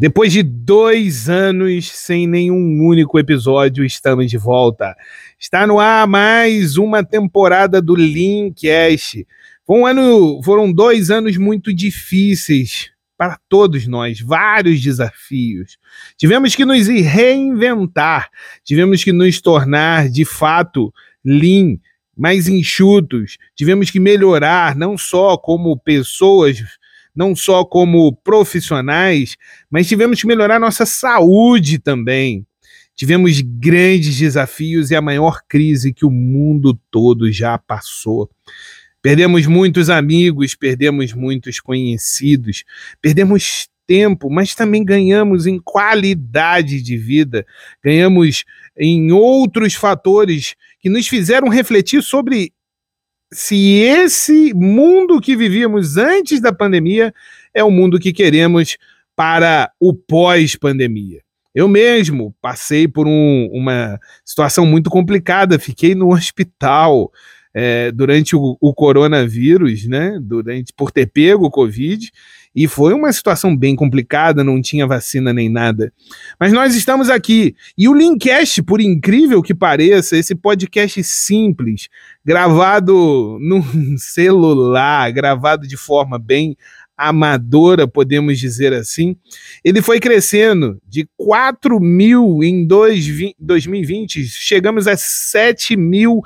Depois de dois anos sem nenhum único episódio, estamos de volta. Está no ar mais uma temporada do Linkcast. Foi um ano, foram dois anos muito difíceis para todos nós, vários desafios. Tivemos que nos reinventar, tivemos que nos tornar de fato lean, mais enxutos, tivemos que melhorar não só como pessoas não só como profissionais, mas tivemos que melhorar nossa saúde também. Tivemos grandes desafios e a maior crise que o mundo todo já passou. Perdemos muitos amigos, perdemos muitos conhecidos, perdemos tempo, mas também ganhamos em qualidade de vida, ganhamos em outros fatores que nos fizeram refletir sobre se esse mundo que vivíamos antes da pandemia é o mundo que queremos para o pós-pandemia. Eu mesmo passei por um, uma situação muito complicada, fiquei no hospital é, durante o, o, coronavírus, né? Durante por ter pego o Covid, e foi uma situação bem complicada, não tinha vacina nem nada. Mas nós estamos aqui. E o Linkcast, por incrível que pareça, esse podcast simples, gravado num celular, gravado de forma bem amadora, podemos dizer assim, ele foi crescendo de 4 mil em 2020, chegamos a 7 mil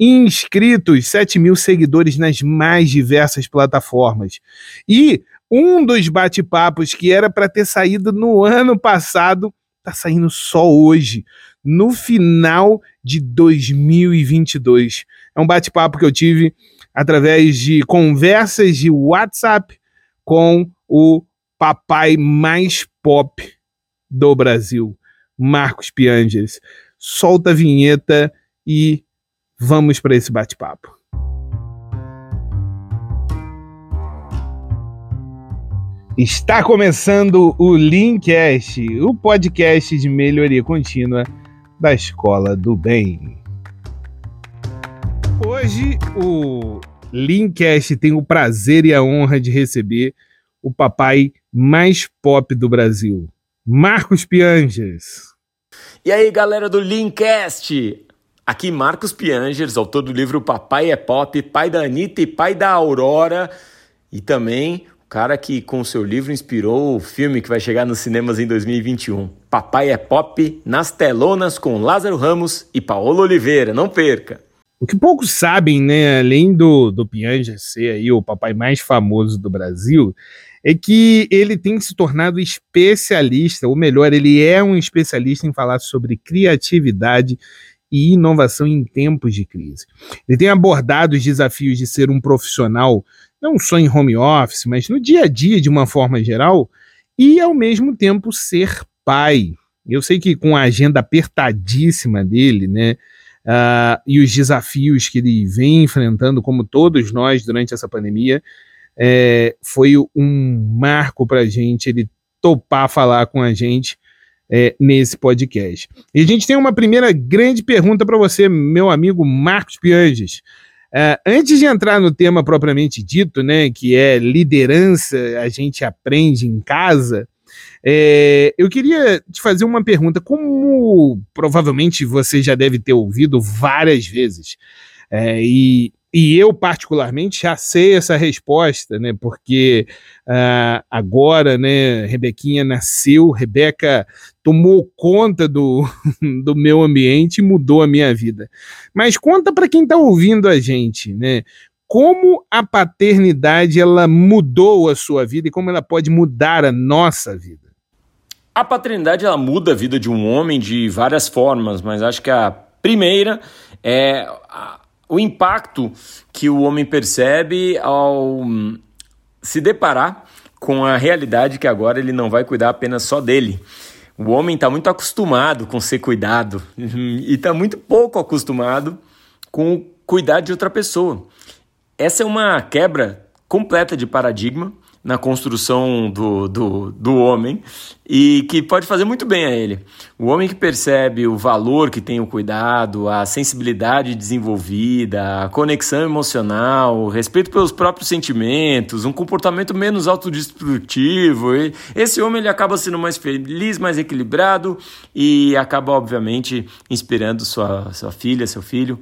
inscritos, 7 mil seguidores nas mais diversas plataformas. E um dos bate-papos que era para ter saído no ano passado está saindo só hoje, no final de 2022. É um bate-papo que eu tive através de conversas de WhatsApp com o papai mais pop do Brasil, Marcos Pianges. Solta a vinheta e vamos para esse bate-papo. Está começando o Linkcast, o podcast de melhoria contínua da Escola do Bem. Hoje o Linkcast tem o prazer e a honra de receber o papai mais pop do Brasil, Marcos Piangers. E aí, galera do Linkcast? Aqui Marcos Piangers, autor do livro Papai é Pop, pai da Anitta e pai da Aurora, e também cara que com seu livro inspirou o filme que vai chegar nos cinemas em 2021. Papai é Pop, nas telonas com Lázaro Ramos e Paolo Oliveira. Não perca! O que poucos sabem, né, além do, do Pianja ser aí o papai mais famoso do Brasil, é que ele tem se tornado especialista, ou melhor, ele é um especialista em falar sobre criatividade e inovação em tempos de crise. Ele tem abordado os desafios de ser um profissional não só em home office, mas no dia a dia de uma forma geral, e ao mesmo tempo ser pai. Eu sei que com a agenda apertadíssima dele, né, uh, e os desafios que ele vem enfrentando, como todos nós durante essa pandemia, é, foi um marco para a gente ele topar falar com a gente é, nesse podcast. E a gente tem uma primeira grande pergunta para você, meu amigo Marcos Pianges. Uh, antes de entrar no tema propriamente dito, né, que é liderança, a gente aprende em casa, é, eu queria te fazer uma pergunta. Como provavelmente você já deve ter ouvido várias vezes, é, e e eu, particularmente, já sei essa resposta, né? Porque uh, agora, né, Rebequinha nasceu, Rebeca tomou conta do, do meu ambiente e mudou a minha vida. Mas conta para quem está ouvindo a gente, né? Como a paternidade ela mudou a sua vida e como ela pode mudar a nossa vida? A paternidade ela muda a vida de um homem de várias formas, mas acho que a primeira é o impacto que o homem percebe ao hum, se deparar com a realidade que agora ele não vai cuidar apenas só dele. O homem está muito acostumado com ser cuidado e está muito pouco acostumado com cuidar de outra pessoa. Essa é uma quebra completa de paradigma na construção do, do, do homem e que pode fazer muito bem a ele. O homem que percebe o valor que tem o cuidado, a sensibilidade desenvolvida, a conexão emocional, o respeito pelos próprios sentimentos, um comportamento menos autodestrutivo, esse homem ele acaba sendo mais feliz, mais equilibrado e acaba, obviamente, inspirando sua, sua filha, seu filho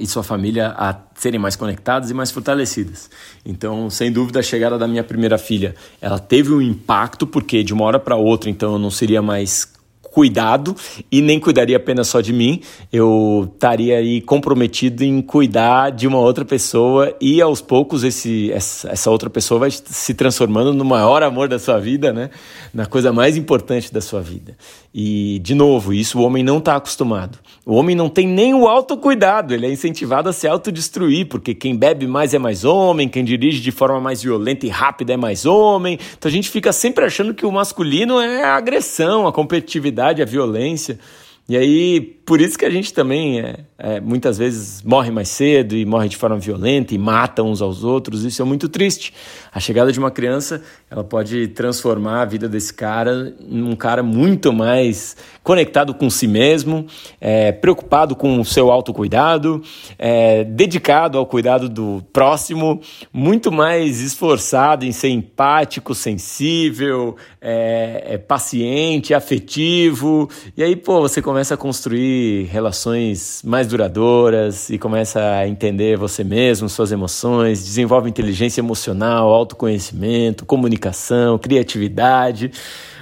e sua família a serem mais conectadas e mais fortalecidas. Então, sem dúvida, a chegada da minha primeira filha, ela teve um impacto porque de uma hora para outra, então eu não seria mais cuidado e nem cuidaria apenas só de mim, eu estaria aí comprometido em cuidar de uma outra pessoa e aos poucos esse, essa, essa outra pessoa vai se transformando no maior amor da sua vida, né? Na coisa mais importante da sua vida. E, de novo, isso o homem não está acostumado. O homem não tem nem o autocuidado, ele é incentivado a se autodestruir, porque quem bebe mais é mais homem, quem dirige de forma mais violenta e rápida é mais homem. Então a gente fica sempre achando que o masculino é a agressão, a competitividade, a violência. E aí, por isso que a gente também é, é, muitas vezes morre mais cedo e morre de forma violenta e mata uns aos outros. Isso é muito triste. A chegada de uma criança, ela pode transformar a vida desse cara num cara muito mais conectado com si mesmo, é, preocupado com o seu autocuidado, é, dedicado ao cuidado do próximo, muito mais esforçado em ser empático, sensível, é, é paciente, afetivo. E aí, pô, você começa a construir relações mais duradouras e começa a entender você mesmo, suas emoções, desenvolve inteligência emocional, autoconhecimento, comunicação, criatividade.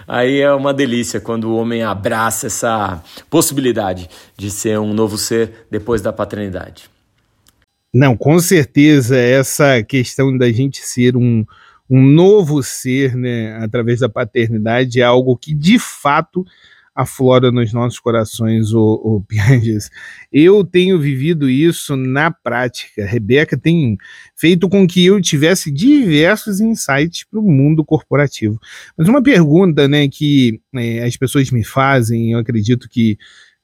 Aí é uma delícia quando o homem abraça essa possibilidade de ser um novo ser depois da paternidade. Não, com certeza essa questão da gente ser um, um novo ser, né, através da paternidade é algo que de fato aflora nos nossos corações, o, o Pianges. Eu tenho vivido isso na prática. Rebeca tem feito com que eu tivesse diversos insights para o mundo corporativo. Mas uma pergunta né, que é, as pessoas me fazem, eu acredito que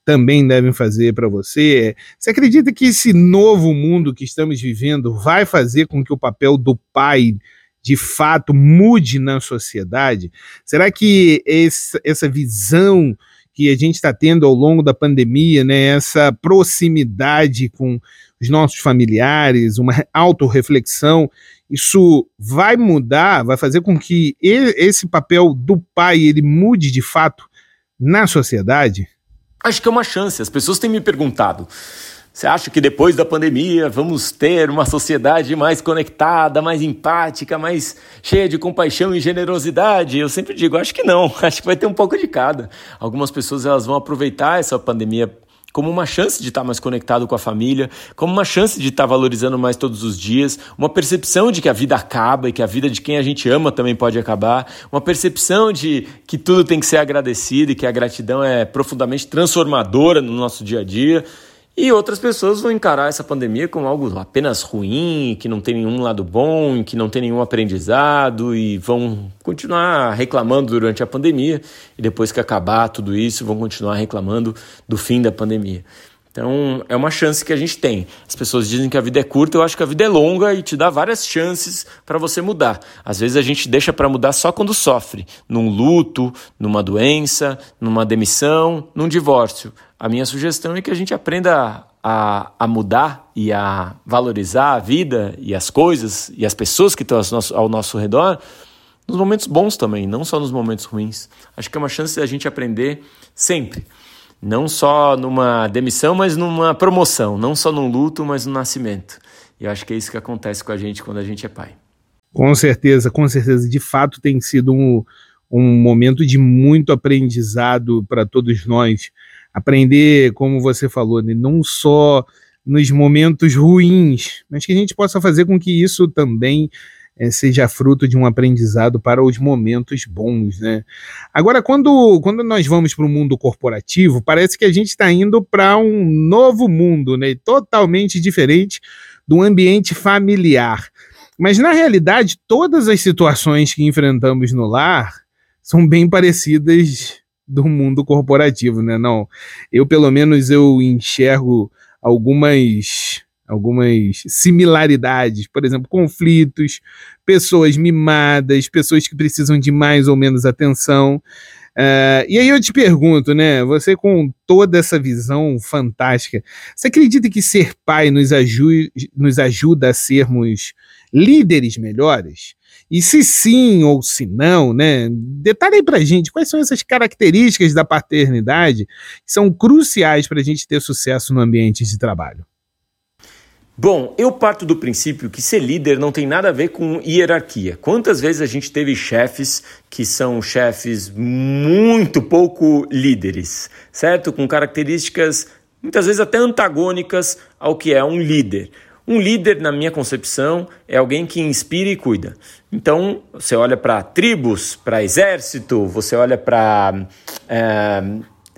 também devem fazer para você é: você acredita que esse novo mundo que estamos vivendo vai fazer com que o papel do pai de fato mude na sociedade? Será que esse, essa visão que a gente está tendo ao longo da pandemia, né, essa proximidade com os nossos familiares, uma autorreflexão, isso vai mudar, vai fazer com que esse papel do pai ele mude de fato na sociedade? Acho que é uma chance. As pessoas têm me perguntado você acha que depois da pandemia vamos ter uma sociedade mais conectada, mais empática, mais cheia de compaixão e generosidade? Eu sempre digo, acho que não. Acho que vai ter um pouco de cada. Algumas pessoas elas vão aproveitar essa pandemia como uma chance de estar mais conectado com a família, como uma chance de estar valorizando mais todos os dias, uma percepção de que a vida acaba e que a vida de quem a gente ama também pode acabar, uma percepção de que tudo tem que ser agradecido e que a gratidão é profundamente transformadora no nosso dia a dia. E outras pessoas vão encarar essa pandemia como algo apenas ruim, que não tem nenhum lado bom, que não tem nenhum aprendizado e vão continuar reclamando durante a pandemia e depois que acabar tudo isso vão continuar reclamando do fim da pandemia. Então é uma chance que a gente tem. As pessoas dizem que a vida é curta, eu acho que a vida é longa e te dá várias chances para você mudar. Às vezes a gente deixa para mudar só quando sofre, num luto, numa doença, numa demissão, num divórcio. A minha sugestão é que a gente aprenda a, a mudar e a valorizar a vida e as coisas e as pessoas que estão ao nosso, ao nosso redor nos momentos bons também, não só nos momentos ruins. Acho que é uma chance da gente aprender sempre. Não só numa demissão, mas numa promoção. Não só num luto, mas no nascimento. E eu acho que é isso que acontece com a gente quando a gente é pai. Com certeza, com certeza. De fato, tem sido um, um momento de muito aprendizado para todos nós aprender, como você falou, né, não só nos momentos ruins, mas que a gente possa fazer com que isso também é, seja fruto de um aprendizado para os momentos bons, né? Agora, quando, quando nós vamos para o mundo corporativo, parece que a gente está indo para um novo mundo, né? Totalmente diferente do ambiente familiar. Mas na realidade, todas as situações que enfrentamos no lar são bem parecidas do mundo corporativo, né? Não, eu pelo menos eu enxergo algumas algumas similaridades, por exemplo, conflitos, pessoas mimadas, pessoas que precisam de mais ou menos atenção. Uh, e aí eu te pergunto, né? Você com toda essa visão fantástica, você acredita que ser pai nos, aju nos ajuda a sermos líderes melhores? E se sim ou se não, né? Detalhe aí pra gente quais são essas características da paternidade que são cruciais para a gente ter sucesso no ambiente de trabalho. Bom, eu parto do princípio que ser líder não tem nada a ver com hierarquia. Quantas vezes a gente teve chefes que são chefes muito pouco líderes, certo? Com características muitas vezes até antagônicas ao que é um líder. Um líder, na minha concepção, é alguém que inspira e cuida. Então, você olha para tribos, para exército, você olha para é,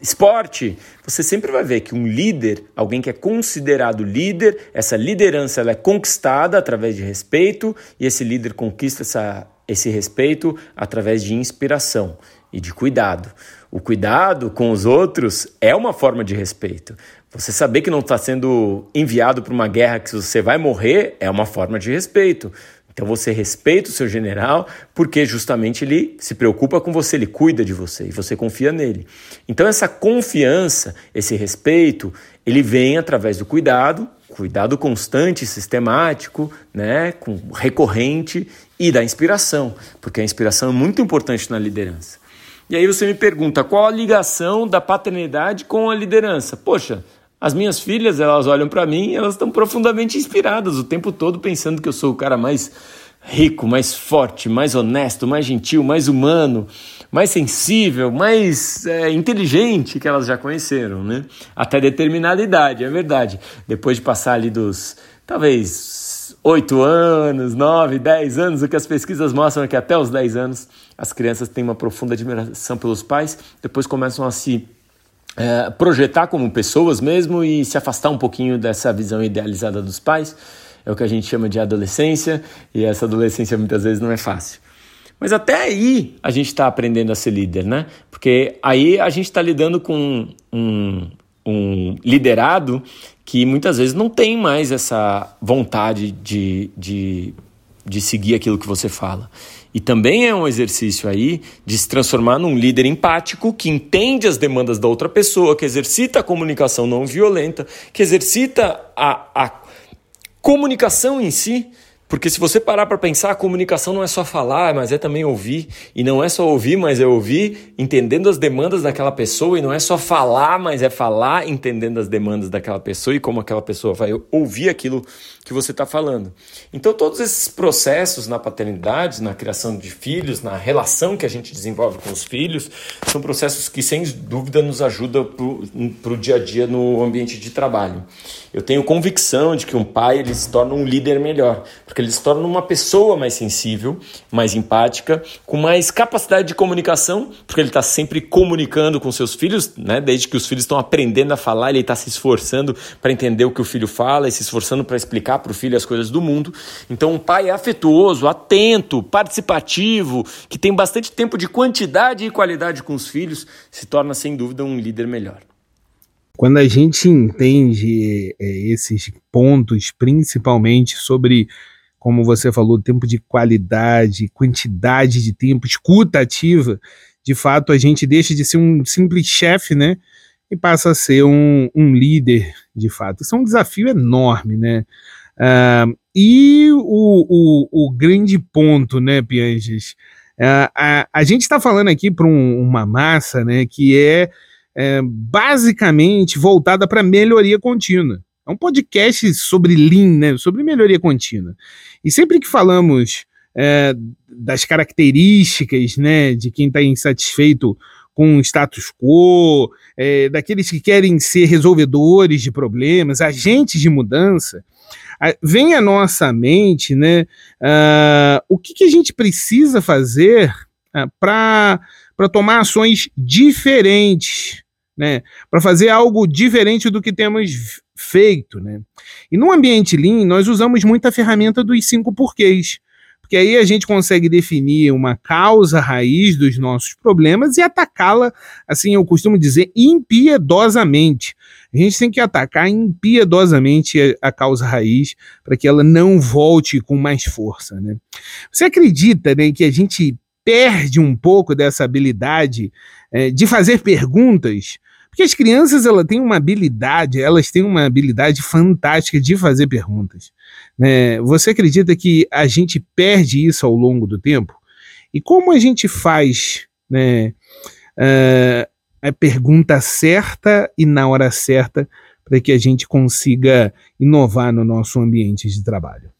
esporte, você sempre vai ver que um líder, alguém que é considerado líder, essa liderança ela é conquistada através de respeito e esse líder conquista essa, esse respeito através de inspiração e de cuidado. O cuidado com os outros é uma forma de respeito. Você saber que não está sendo enviado para uma guerra que você vai morrer é uma forma de respeito. Então você respeita o seu general porque justamente ele se preocupa com você, ele cuida de você e você confia nele. Então essa confiança, esse respeito, ele vem através do cuidado, cuidado constante, sistemático, né, com recorrente e da inspiração, porque a inspiração é muito importante na liderança. E aí você me pergunta qual a ligação da paternidade com a liderança? Poxa, as minhas filhas, elas olham para mim e elas estão profundamente inspiradas o tempo todo pensando que eu sou o cara mais rico, mais forte, mais honesto, mais gentil, mais humano, mais sensível, mais é, inteligente que elas já conheceram, né? Até determinada idade, é verdade. Depois de passar ali dos, talvez, oito anos, nove, dez anos, o que as pesquisas mostram é que até os dez anos as crianças têm uma profunda admiração pelos pais, depois começam a se é, projetar como pessoas mesmo e se afastar um pouquinho dessa visão idealizada dos pais. É o que a gente chama de adolescência, e essa adolescência muitas vezes não é fácil. Mas até aí a gente está aprendendo a ser líder, né? Porque aí a gente está lidando com um, um liderado que muitas vezes não tem mais essa vontade de, de, de seguir aquilo que você fala. E também é um exercício aí de se transformar num líder empático que entende as demandas da outra pessoa, que exercita a comunicação não violenta, que exercita a, a comunicação em si porque se você parar para pensar, a comunicação não é só falar, mas é também ouvir. E não é só ouvir, mas é ouvir entendendo as demandas daquela pessoa. E não é só falar, mas é falar entendendo as demandas daquela pessoa e como aquela pessoa vai ouvir aquilo que você está falando. Então, todos esses processos na paternidade, na criação de filhos, na relação que a gente desenvolve com os filhos, são processos que, sem dúvida, nos ajudam para o dia a dia no ambiente de trabalho. Eu tenho convicção de que um pai ele se torna um líder melhor porque ele se torna uma pessoa mais sensível, mais empática, com mais capacidade de comunicação, porque ele está sempre comunicando com seus filhos, né? desde que os filhos estão aprendendo a falar, ele está se esforçando para entender o que o filho fala e se esforçando para explicar para o filho as coisas do mundo. Então, um pai afetuoso, atento, participativo, que tem bastante tempo de quantidade e qualidade com os filhos, se torna sem dúvida um líder melhor. Quando a gente entende é, esses pontos, principalmente sobre como você falou, tempo de qualidade, quantidade de tempo, escuta ativa, de fato a gente deixa de ser um simples chefe, né? E passa a ser um, um líder, de fato. Isso é um desafio enorme, né? Uh, e o, o, o, grande ponto, né, Pianges? Uh, a, a gente está falando aqui para um, uma massa né, que é, é basicamente voltada para melhoria contínua. É um podcast sobre Lean, né, sobre melhoria contínua. E sempre que falamos é, das características né, de quem está insatisfeito com o status quo, é, daqueles que querem ser resolvedores de problemas, agentes de mudança, vem à nossa mente né, uh, o que, que, a gente precisa fazer uh, para tomar ações diferentes, né, para fazer algo diferente do que temos feito, né? E no ambiente Lean, nós usamos muito a ferramenta dos cinco porquês. porque aí a gente consegue definir uma causa raiz dos nossos problemas e atacá-la, assim eu costumo dizer, impiedosamente. A gente tem que atacar impiedosamente a, causa raiz para que ela não volte com mais força. Né? Você acredita né, que a gente perde um pouco dessa habilidade é, de fazer perguntas? Porque as crianças elas têm uma habilidade, elas têm uma habilidade fantástica de fazer perguntas. Né? Você acredita que a gente perde isso ao longo do tempo? E como a gente faz né, uh, a pergunta certa e na hora certa para que a gente consiga inovar no nosso ambiente de trabalho?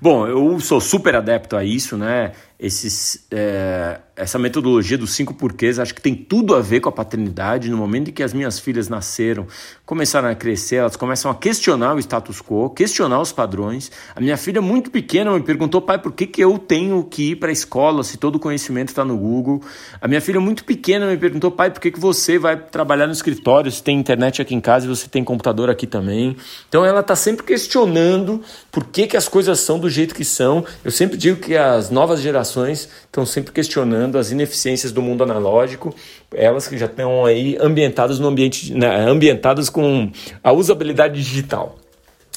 Bom, eu sou super adepto a isso, né? Esses, é, essa metodologia dos cinco porquês acho que tem tudo a ver com a paternidade. No momento em que as minhas filhas nasceram, começaram a crescer, elas começam a questionar o status quo, questionar os padrões. A minha filha, muito pequena, me perguntou, pai, por que, que eu tenho que ir para a escola se todo o conhecimento está no Google? A minha filha, muito pequena, me perguntou, pai, por que, que você vai trabalhar no escritório se tem internet aqui em casa e você tem computador aqui também? Então ela está sempre questionando por que, que as coisas são do jeito que são. Eu sempre digo que as novas gerações gerações estão sempre questionando as ineficiências do mundo analógico, elas que já estão aí ambientadas no ambiente, né, ambientadas com a usabilidade digital.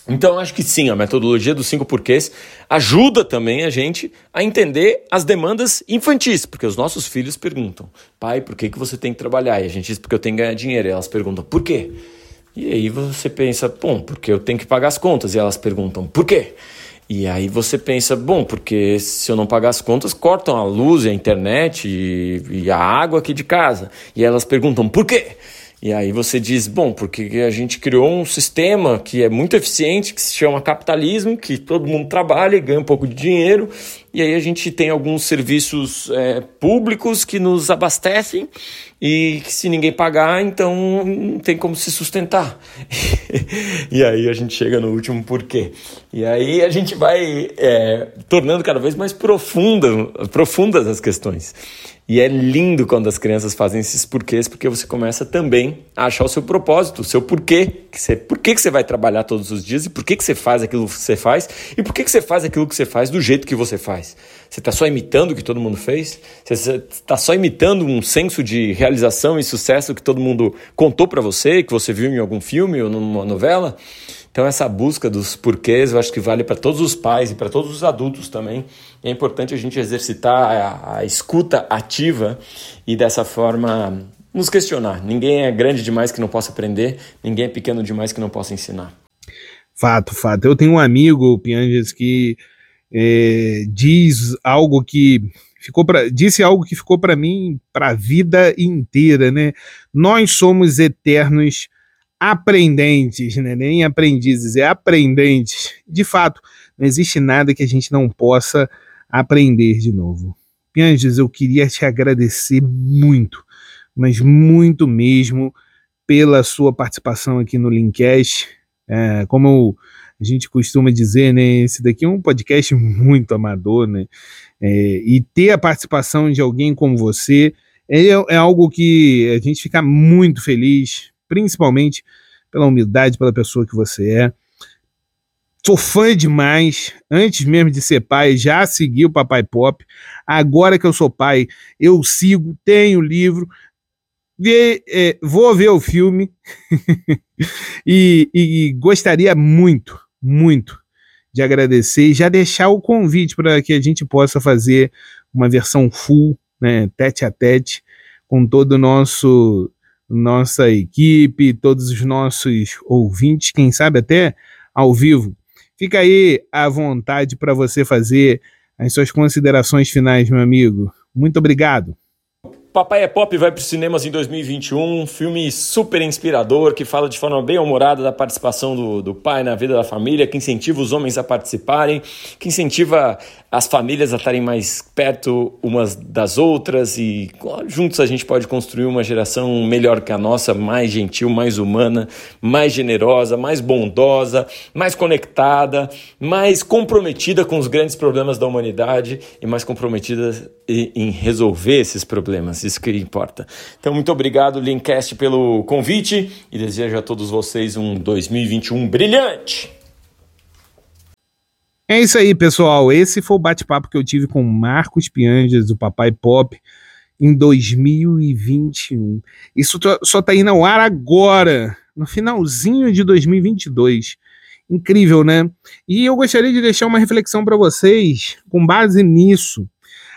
Então, acho que sim, a metodologia dos cinco porquês ajuda também a gente a entender as demandas infantis, porque os nossos filhos perguntam: pai, por que, que você tem que trabalhar? E a gente diz: porque eu tenho que ganhar dinheiro. E elas perguntam: por quê? E aí você pensa: bom, porque eu tenho que pagar as contas. E elas perguntam: por quê? E aí você pensa, bom, porque se eu não pagar as contas, cortam a luz, a internet e, e a água aqui de casa. E elas perguntam, por quê? E aí você diz, bom, porque a gente criou um sistema que é muito eficiente, que se chama capitalismo, que todo mundo trabalha e ganha um pouco de dinheiro, e aí a gente tem alguns serviços é, públicos que nos abastecem e que se ninguém pagar, então não tem como se sustentar. e aí a gente chega no último porquê. E aí a gente vai é, tornando cada vez mais profunda, profundas as questões. E é lindo quando as crianças fazem esses porquês, porque você começa também a achar o seu propósito, o seu porquê. Que você, por que, que você vai trabalhar todos os dias e por que, que você faz aquilo que você faz e por que, que você faz aquilo que você faz do jeito que você faz. Você está só imitando o que todo mundo fez? Você está só imitando um senso de realização e sucesso que todo mundo contou para você, que você viu em algum filme ou numa novela? Então, essa busca dos porquês eu acho que vale para todos os pais e para todos os adultos também. É importante a gente exercitar a, a escuta ativa e dessa forma nos questionar. Ninguém é grande demais que não possa aprender, ninguém é pequeno demais que não possa ensinar. Fato, fato. Eu tenho um amigo, Pianges, que é, diz algo que ficou para disse algo que ficou para mim para a vida inteira, né? Nós somos eternos aprendentes, né? nem aprendizes, é aprendentes. De fato, não existe nada que a gente não possa aprender de novo. Pianges, eu queria te agradecer muito, mas muito mesmo, pela sua participação aqui no Linkcast. É, como a gente costuma dizer, né, esse daqui é um podcast muito amador, né? É, e ter a participação de alguém como você é, é algo que a gente fica muito feliz, principalmente pela humildade, pela pessoa que você é. Sou fã demais. Antes mesmo de ser pai, já segui o Papai Pop. Agora que eu sou pai, eu sigo, tenho o livro, é, vou ver o filme e, e, gostaria muito, muito de agradecer e já deixar o convite para que a gente possa fazer uma versão full, né, tete a tete, com todo o nosso nossa equipe, todos os nossos ouvintes, quem sabe até ao vivo. Fica aí à vontade para você fazer as suas considerações finais, meu amigo. Muito obrigado. Papai é Pop vai para os cinemas em 2021, um filme super inspirador que fala de forma bem humorada da participação do, do pai na vida da família, que incentiva os homens a participarem, que incentiva as famílias a estarem mais perto umas das outras e juntos a gente pode construir uma geração melhor que a nossa, mais gentil, mais humana, mais generosa, mais bondosa, mais conectada, mais comprometida com os grandes problemas da humanidade e mais comprometida em resolver esses problemas, isso que importa. Então, muito obrigado, Linkcast, pelo convite e desejo a todos vocês um 2021 brilhante! É isso aí, pessoal. Esse foi o bate-papo que eu tive com Marcos Pianjas, o Papai Pop, em 2021. Isso só está indo ao ar agora, no finalzinho de 2022. Incrível, né? E eu gostaria de deixar uma reflexão para vocês com base nisso.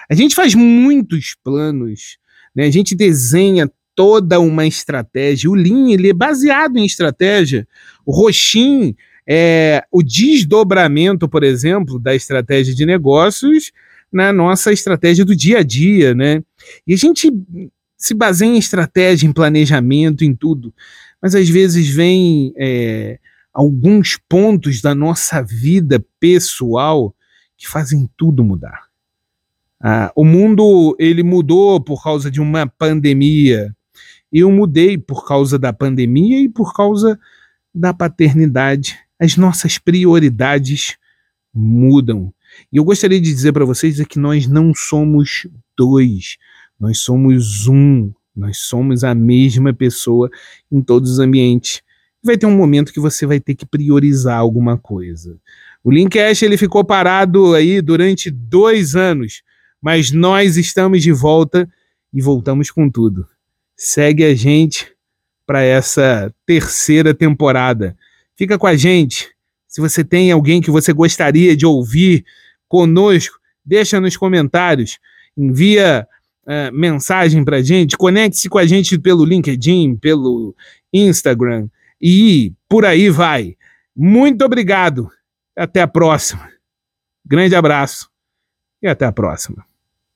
A gente faz muitos planos, né? A gente desenha toda uma estratégia. O Lean ele é baseado em estratégia. O Roxin é o desdobramento, por exemplo, da estratégia de negócios na nossa estratégia do dia a dia, né? E a gente se baseia em estratégia, em planejamento, em tudo, mas às vezes vem é, alguns pontos da nossa vida pessoal que fazem tudo mudar. Ah, o mundo ele mudou por causa de uma pandemia. Eu mudei por causa da pandemia e por causa da paternidade as nossas prioridades mudam. E eu gostaria de dizer para vocês é que nós não somos dois, nós somos um, nós somos a mesma pessoa em todos os ambientes. Vai ter um momento que você vai ter que priorizar alguma coisa. O Linkcast ele ficou parado aí durante dois anos, mas nós estamos de volta e voltamos com tudo. Segue a gente para essa terceira temporada. Fica com a gente. Se você tem alguém que você gostaria de ouvir conosco, deixa nos comentários, envia uh, mensagem para a gente, conecte-se com a gente pelo LinkedIn, pelo Instagram e por aí vai. Muito obrigado. Até a próxima. Grande abraço e até a próxima.